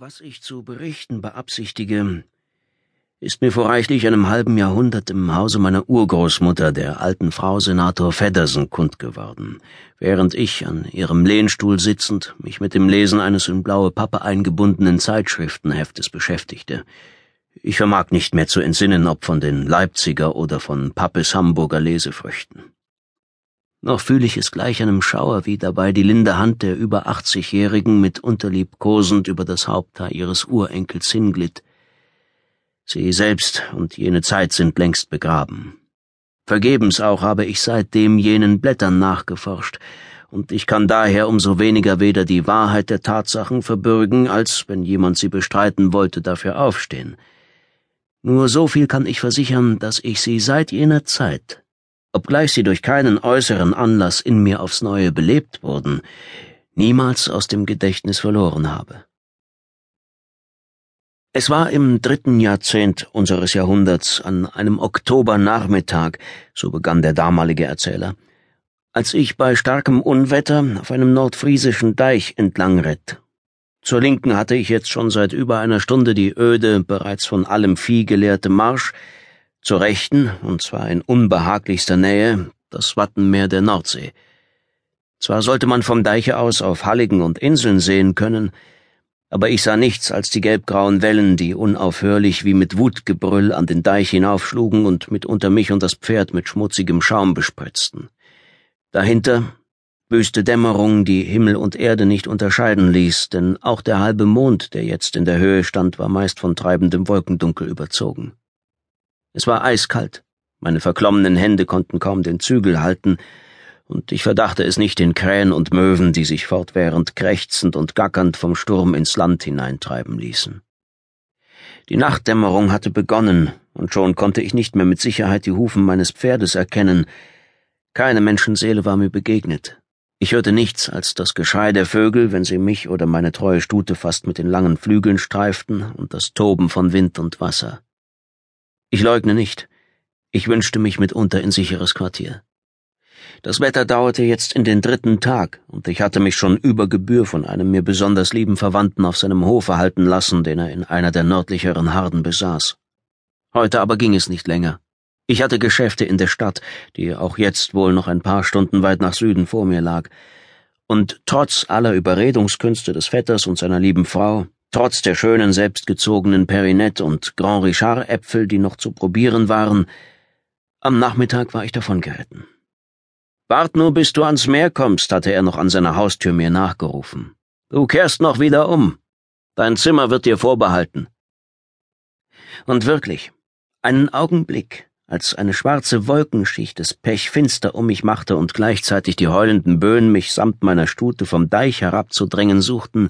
Was ich zu berichten beabsichtige, ist mir vor reichlich einem halben Jahrhundert im Hause meiner Urgroßmutter, der alten Frau Senator Feddersen, kund geworden, während ich an ihrem Lehnstuhl sitzend mich mit dem Lesen eines in blaue Pappe eingebundenen Zeitschriftenheftes beschäftigte. Ich vermag nicht mehr zu entsinnen, ob von den Leipziger oder von Pappes Hamburger Lesefrüchten. Noch fühle ich es gleich einem Schauer, wie dabei die linde Hand der über achtzigjährigen mit unterliebkosend über das Haupthaar ihres Urenkels hinglitt. Sie selbst und jene Zeit sind längst begraben. Vergebens auch habe ich seitdem jenen Blättern nachgeforscht, und ich kann daher umso weniger weder die Wahrheit der Tatsachen verbürgen, als, wenn jemand sie bestreiten wollte, dafür aufstehen. Nur so viel kann ich versichern, dass ich sie seit jener Zeit obgleich sie durch keinen äußeren Anlass in mir aufs neue belebt wurden, niemals aus dem Gedächtnis verloren habe. Es war im dritten Jahrzehnt unseres Jahrhunderts an einem Oktobernachmittag, so begann der damalige Erzähler, als ich bei starkem Unwetter auf einem nordfriesischen Deich entlang ritt. Zur Linken hatte ich jetzt schon seit über einer Stunde die öde, bereits von allem Vieh geleerte Marsch, zur Rechten, und zwar in unbehaglichster Nähe, das Wattenmeer der Nordsee. Zwar sollte man vom Deiche aus auf Halligen und Inseln sehen können, aber ich sah nichts als die gelbgrauen Wellen, die unaufhörlich wie mit Wutgebrüll an den Deich hinaufschlugen und mitunter mich und das Pferd mit schmutzigem Schaum bespritzten. Dahinter wüste Dämmerung, die Himmel und Erde nicht unterscheiden ließ, denn auch der halbe Mond, der jetzt in der Höhe stand, war meist von treibendem Wolkendunkel überzogen. Es war eiskalt, meine verklommenen Hände konnten kaum den Zügel halten, und ich verdachte es nicht den Krähen und Möwen, die sich fortwährend krächzend und gackernd vom Sturm ins Land hineintreiben ließen. Die Nachtdämmerung hatte begonnen, und schon konnte ich nicht mehr mit Sicherheit die Hufen meines Pferdes erkennen. Keine Menschenseele war mir begegnet. Ich hörte nichts als das Geschrei der Vögel, wenn sie mich oder meine treue Stute fast mit den langen Flügeln streiften, und das Toben von Wind und Wasser. Ich leugne nicht. Ich wünschte mich mitunter in sicheres Quartier. Das Wetter dauerte jetzt in den dritten Tag, und ich hatte mich schon über Gebühr von einem mir besonders lieben Verwandten auf seinem Hofe halten lassen, den er in einer der nördlicheren Harden besaß. Heute aber ging es nicht länger. Ich hatte Geschäfte in der Stadt, die auch jetzt wohl noch ein paar Stunden weit nach Süden vor mir lag, und trotz aller Überredungskünste des Vetters und seiner lieben Frau Trotz der schönen selbstgezogenen Perinette und Grand Richard Äpfel, die noch zu probieren waren, am Nachmittag war ich davon geritten. Wart nur, bis du ans Meer kommst, hatte er noch an seiner Haustür mir nachgerufen. Du kehrst noch wieder um. Dein Zimmer wird dir vorbehalten. Und wirklich, einen Augenblick, als eine schwarze Wolkenschicht des Pech finster um mich machte und gleichzeitig die heulenden Böen mich samt meiner Stute vom Deich herabzudrängen suchten,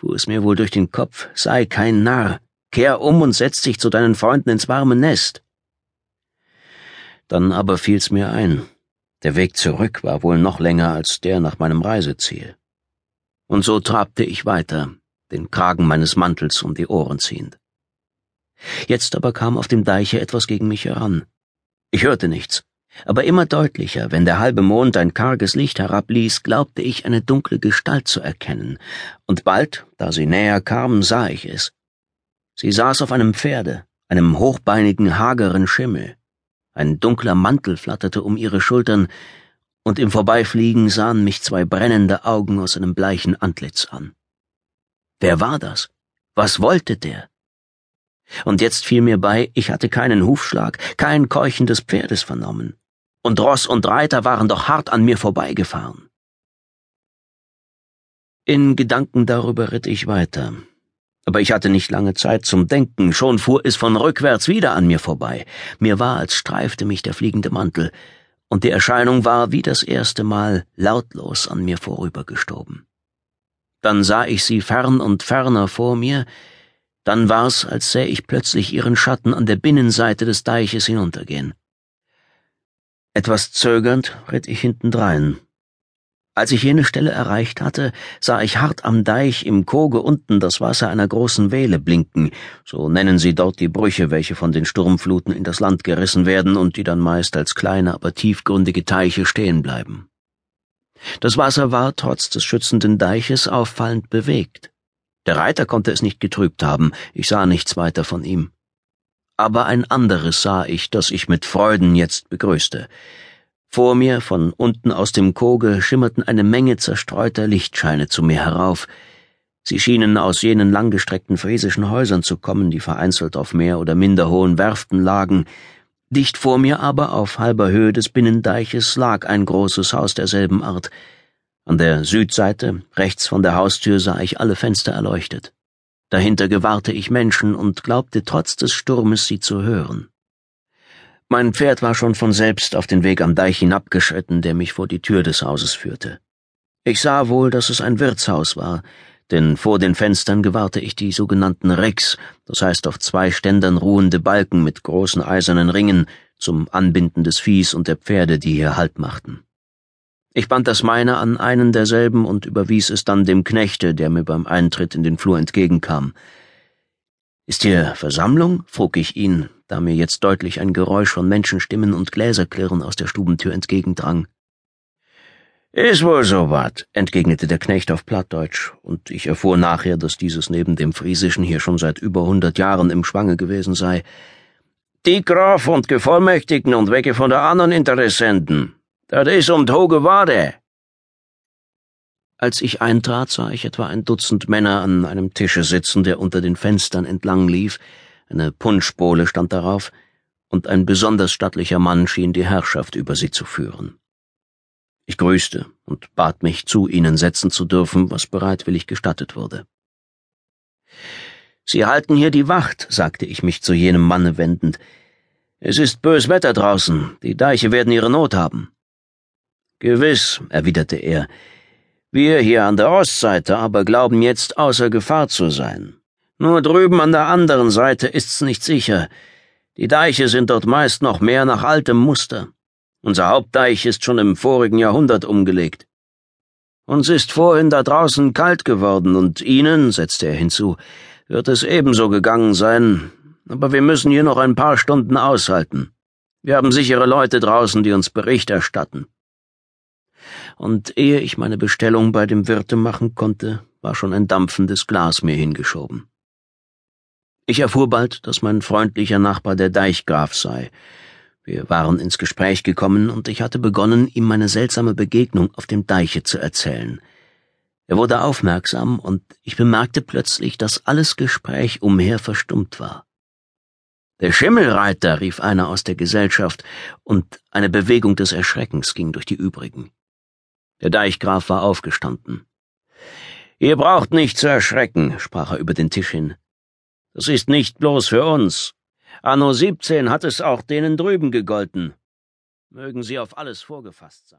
fuhr es mir wohl durch den Kopf, sei kein Narr, kehr um und setz dich zu deinen Freunden ins warme Nest. Dann aber fiel's mir ein, der Weg zurück war wohl noch länger als der nach meinem Reiseziel. Und so trabte ich weiter, den Kragen meines Mantels um die Ohren ziehend. Jetzt aber kam auf dem Deiche etwas gegen mich heran. Ich hörte nichts, aber immer deutlicher, wenn der halbe Mond ein karges Licht herabließ, glaubte ich eine dunkle Gestalt zu erkennen, und bald, da sie näher kam, sah ich es. Sie saß auf einem Pferde, einem hochbeinigen, hageren Schimmel. Ein dunkler Mantel flatterte um ihre Schultern, und im Vorbeifliegen sahen mich zwei brennende Augen aus einem bleichen Antlitz an. Wer war das? Was wollte der? Und jetzt fiel mir bei, ich hatte keinen Hufschlag, kein Keuchen des Pferdes vernommen und Ross und Reiter waren doch hart an mir vorbeigefahren. In Gedanken darüber ritt ich weiter. Aber ich hatte nicht lange Zeit zum Denken, schon fuhr es von rückwärts wieder an mir vorbei. Mir war, als streifte mich der fliegende Mantel, und die Erscheinung war wie das erste Mal lautlos an mir vorübergestoben. Dann sah ich sie fern und ferner vor mir, dann war's, als sähe ich plötzlich ihren Schatten an der Binnenseite des Deiches hinuntergehen. Etwas zögernd ritt ich hintendrein. Als ich jene Stelle erreicht hatte, sah ich hart am Deich im Koge unten das Wasser einer großen Wehle blinken, so nennen sie dort die Brüche, welche von den Sturmfluten in das Land gerissen werden und die dann meist als kleine, aber tiefgründige Teiche stehen bleiben. Das Wasser war trotz des schützenden Deiches auffallend bewegt. Der Reiter konnte es nicht getrübt haben, ich sah nichts weiter von ihm. Aber ein anderes sah ich, das ich mit Freuden jetzt begrüßte. Vor mir, von unten aus dem Koge, schimmerten eine Menge zerstreuter Lichtscheine zu mir herauf. Sie schienen aus jenen langgestreckten friesischen Häusern zu kommen, die vereinzelt auf mehr oder minder hohen Werften lagen. Dicht vor mir aber, auf halber Höhe des Binnendeiches, lag ein großes Haus derselben Art. An der Südseite, rechts von der Haustür, sah ich alle Fenster erleuchtet. Dahinter gewahrte ich Menschen und glaubte trotz des Sturmes sie zu hören. Mein Pferd war schon von selbst auf den Weg am Deich hinabgeschritten, der mich vor die Tür des Hauses führte. Ich sah wohl, dass es ein Wirtshaus war, denn vor den Fenstern gewahrte ich die sogenannten Recks, das heißt auf zwei Ständern ruhende Balken mit großen eisernen Ringen zum Anbinden des Viehs und der Pferde, die hier Halt machten. Ich band das meine an einen derselben und überwies es dann dem Knechte, der mir beim Eintritt in den Flur entgegenkam. Ist hier Versammlung? frug ich ihn, da mir jetzt deutlich ein Geräusch von Menschenstimmen und Gläserklirren aus der Stubentür entgegendrang. Ist wohl so wat, entgegnete der Knecht auf Plattdeutsch, und ich erfuhr nachher, dass dieses neben dem Friesischen hier schon seit über hundert Jahren im Schwange gewesen sei. Die Graf und Gevollmächtigten und wecke von der anderen Interessenten. Dat is um Toge Wade. Als ich eintrat, sah ich etwa ein Dutzend Männer an einem Tische sitzen, der unter den Fenstern entlang lief, eine Punschbowle stand darauf, und ein besonders stattlicher Mann schien die Herrschaft über sie zu führen. Ich grüßte und bat mich, zu ihnen setzen zu dürfen, was bereitwillig gestattet wurde. Sie halten hier die Wacht, sagte ich mich zu jenem Manne wendend. Es ist bös Wetter draußen, die Deiche werden ihre Not haben. Gewiss, erwiderte er, wir hier an der Ostseite aber glauben jetzt außer Gefahr zu sein. Nur drüben an der anderen Seite ist's nicht sicher. Die Deiche sind dort meist noch mehr nach altem Muster. Unser Hauptdeich ist schon im vorigen Jahrhundert umgelegt. Uns ist vorhin da draußen kalt geworden, und Ihnen, setzte er hinzu, wird es ebenso gegangen sein, aber wir müssen hier noch ein paar Stunden aushalten. Wir haben sichere Leute draußen, die uns Bericht erstatten. Und ehe ich meine Bestellung bei dem Wirte machen konnte, war schon ein dampfendes Glas mir hingeschoben. Ich erfuhr bald, dass mein freundlicher Nachbar der Deichgraf sei, wir waren ins Gespräch gekommen, und ich hatte begonnen, ihm meine seltsame Begegnung auf dem Deiche zu erzählen. Er wurde aufmerksam, und ich bemerkte plötzlich, dass alles Gespräch umher verstummt war. Der Schimmelreiter, rief einer aus der Gesellschaft, und eine Bewegung des Erschreckens ging durch die übrigen. Der Deichgraf war aufgestanden. Ihr braucht nicht zu erschrecken, sprach er über den Tisch hin. Das ist nicht bloß für uns. Anno 17 hat es auch denen drüben gegolten. Mögen sie auf alles vorgefasst sein.